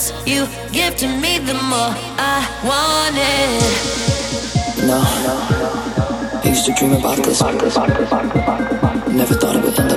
less you give to me, the more I want it. No, no. I used to dream about this. Never thought it would end.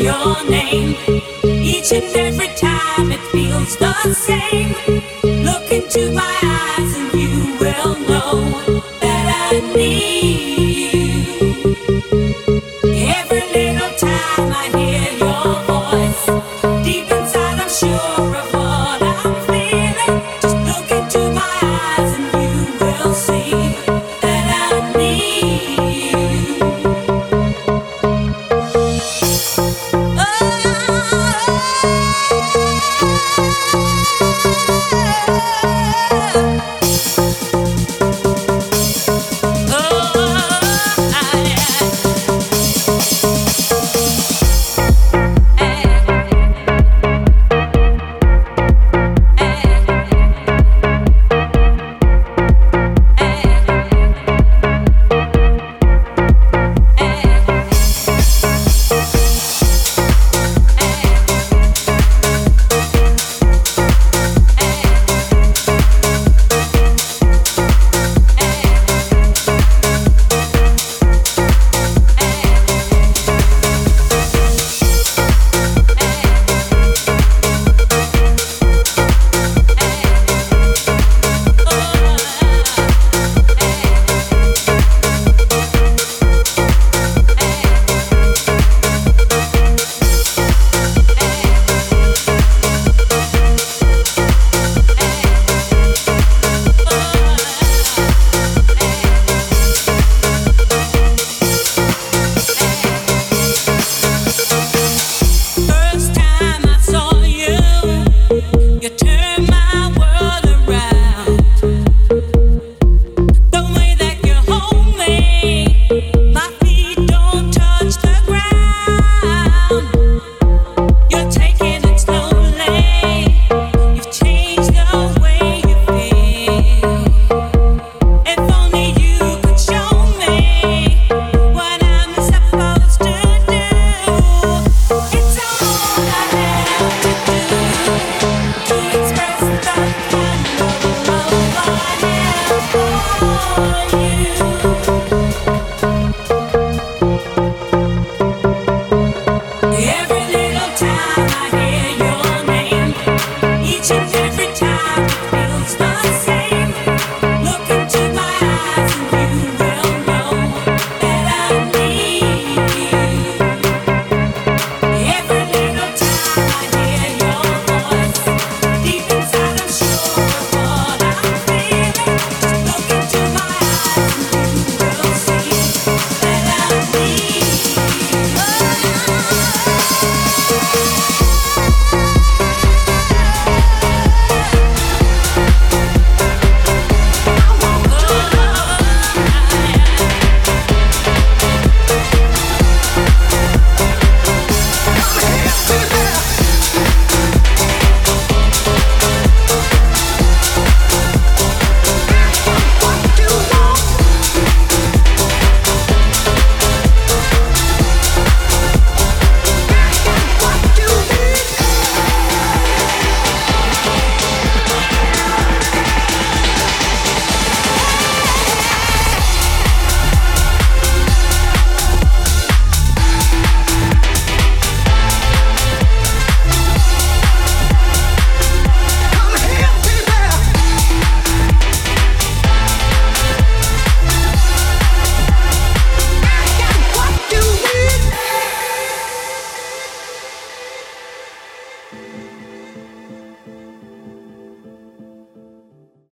Your name. Each and every time it feels the same. Look into my eyes and you will know that I need.